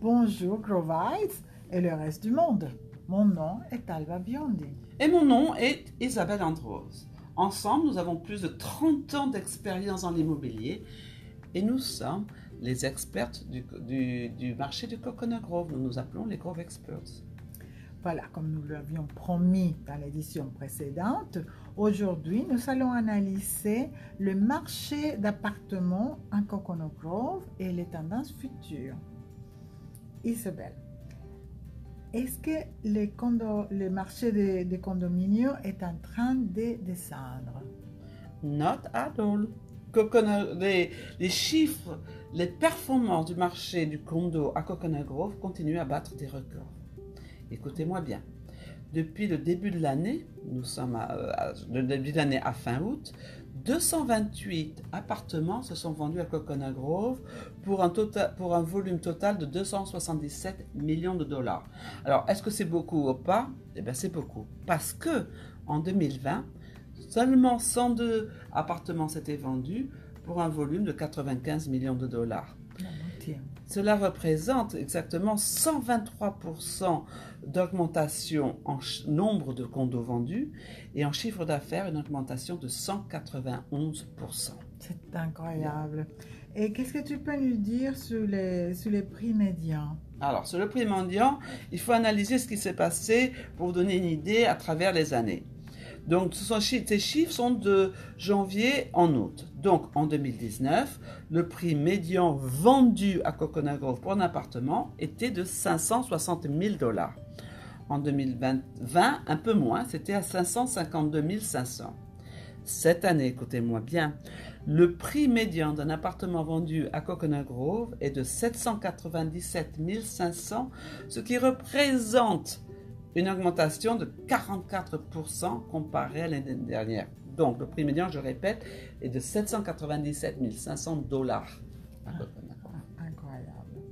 Bonjour Grovites et le reste du monde. Mon nom est Alba Biondi. Et mon nom est Isabelle Andros. Ensemble, nous avons plus de 30 ans d'expérience en immobilier et nous sommes les expertes du, du, du marché du Coconut Grove. Nous nous appelons les Grove Experts. Voilà, comme nous l'avions promis dans l'édition précédente, aujourd'hui nous allons analyser le marché d'appartements en Coconut Grove et les tendances futures. Isabelle, est-ce que le marché des de condominiums est en train de descendre Not at all. Coconut, les, les, chiffres, les performances du marché du condo à Coconut Grove continuent à battre des records. Écoutez-moi bien. Depuis le début de l'année, nous sommes le début de l'année à fin août, 228 appartements se sont vendus à Coconut Grove pour un, un volume total de 277 millions de dollars. Alors, est-ce que c'est beaucoup ou pas? Eh bien, c'est beaucoup. Parce que en 2020, seulement 102 appartements s'étaient vendus pour un volume de 95 millions de dollars. Cela représente exactement 123% d'augmentation en nombre de condos vendus et en chiffre d'affaires une augmentation de 191%. C'est incroyable. Et qu'est-ce que tu peux nous dire sur les, sur les prix médians? Alors, sur le prix médian, il faut analyser ce qui s'est passé pour vous donner une idée à travers les années. Donc, ces chiffres sont de janvier en août. Donc, en 2019, le prix médian vendu à Coconut Grove pour un appartement était de 560 000 dollars. En 2020, un peu moins, c'était à 552 500. Cette année, écoutez-moi bien, le prix médian d'un appartement vendu à Coconut Grove est de 797 500, ce qui représente une augmentation de 44% comparé à l'année dernière. Donc, le prix médian, je répète, est de 797 500 dollars. Ah, incroyable.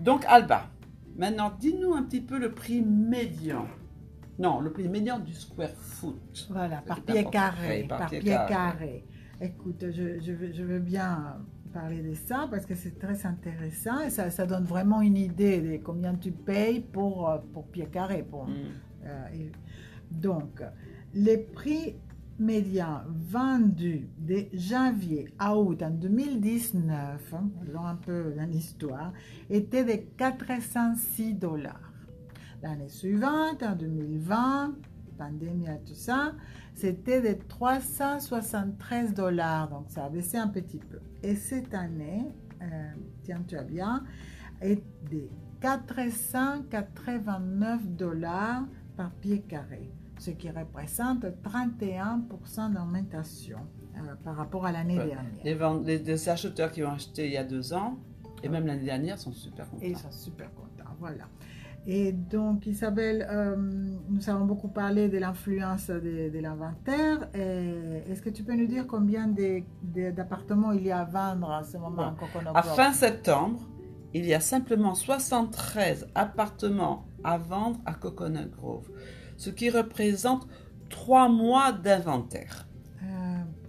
Donc, Alba, maintenant, dis-nous un petit peu le prix médian. Non, le prix médian du square foot. Voilà, par pied carré. Par, par pied, pied carré. carré. Écoute, je, je, veux, je, veux, bien parler de ça parce que c'est très intéressant et ça, ça, donne vraiment une idée de combien tu payes pour, pour pied carré. Pour, mm. euh, et, donc, les prix médians vendus de janvier à août en 2019, allons un peu dans l'histoire, étaient de 406 dollars. L'année suivante, en 2020, pandémie et tout ça, c'était de 373 dollars, donc ça a baissé un petit peu. Et cette année, euh, tiens-toi bien, est de 489 dollars par pied carré, ce qui représente 31% d'augmentation euh, par rapport à l'année Ouais. dernière. Les, acheteurs qui ont acheté il y a deux ans, et même l'année dernière, sont super contents. Et ils sont super contents, voilà. Et donc, Isabelle, euh, nous avons beaucoup parlé de l'influence de, de l'inventaire. Est-ce que tu peux nous dire combien d'appartements il y a à vendre en ce moment Ouais. À Grove fin septembre, il y a simplement 73 appartements à vendre à Coconut Grove, ce qui représente trois mois d'inventaire. Euh,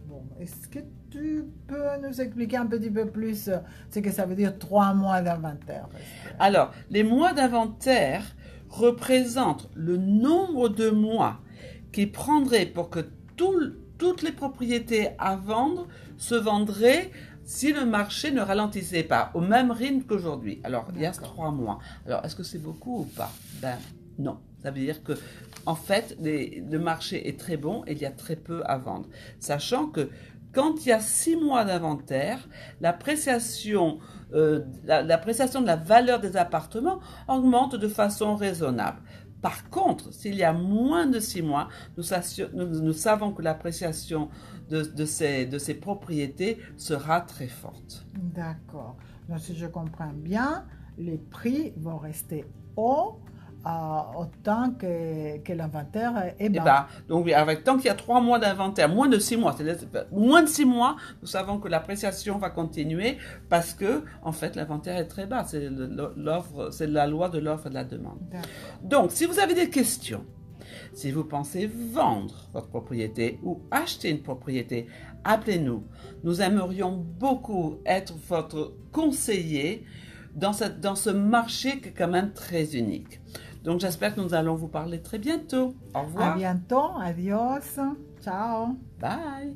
bon, Est-ce que tu peux nous expliquer un petit peu plus ce que ça veut dire trois mois d'inventaire Alors, les mois d'inventaire représentent le nombre de mois qu'il prendrait pour que tout- toutes les propriétés à vendre se vendraient si le marché ne ralentissait pas au même rythme qu'aujourd'hui. Alors, il y a trois mois. Alors, est-ce que c'est beaucoup ou pas? Ben non. Ça veut dire que, en fait, les- le marché est très bon et il y a très peu à vendre. Sachant que quand il y a six mois d'inventaire, l'appréciation euh, la- l'appréciation de la valeur des appartements augmente de façon raisonnable. Par contre, s'il y a moins de six mois, nous, savons que l'appréciation de, ces, de ces propriétés sera très forte. D'accord. Donc, si je comprends bien, les prix vont rester hauts euh, autant que, que l'inventaire est Eh bas. ben, donc, oui, avec, tant qu'il y a trois mois d'inventaire, moins de six mois, c'est-à-dire, moins de six mois, nous savons que l'appréciation va continuer parce que, en fait, l'inventaire est très bas. C'est le- l'offre, c'est la loi de l'offre et de la demande. Donc, si vous avez des questions, si vous pensez vendre votre propriété ou acheter une propriété, appelez-nous. Nous aimerions beaucoup être votre conseiller dans, cette, dans ce marché qui est quand même très unique. Donc j'espère que nous allons vous parler très bientôt. Au revoir. À bientôt. Adios. Ciao. Bye.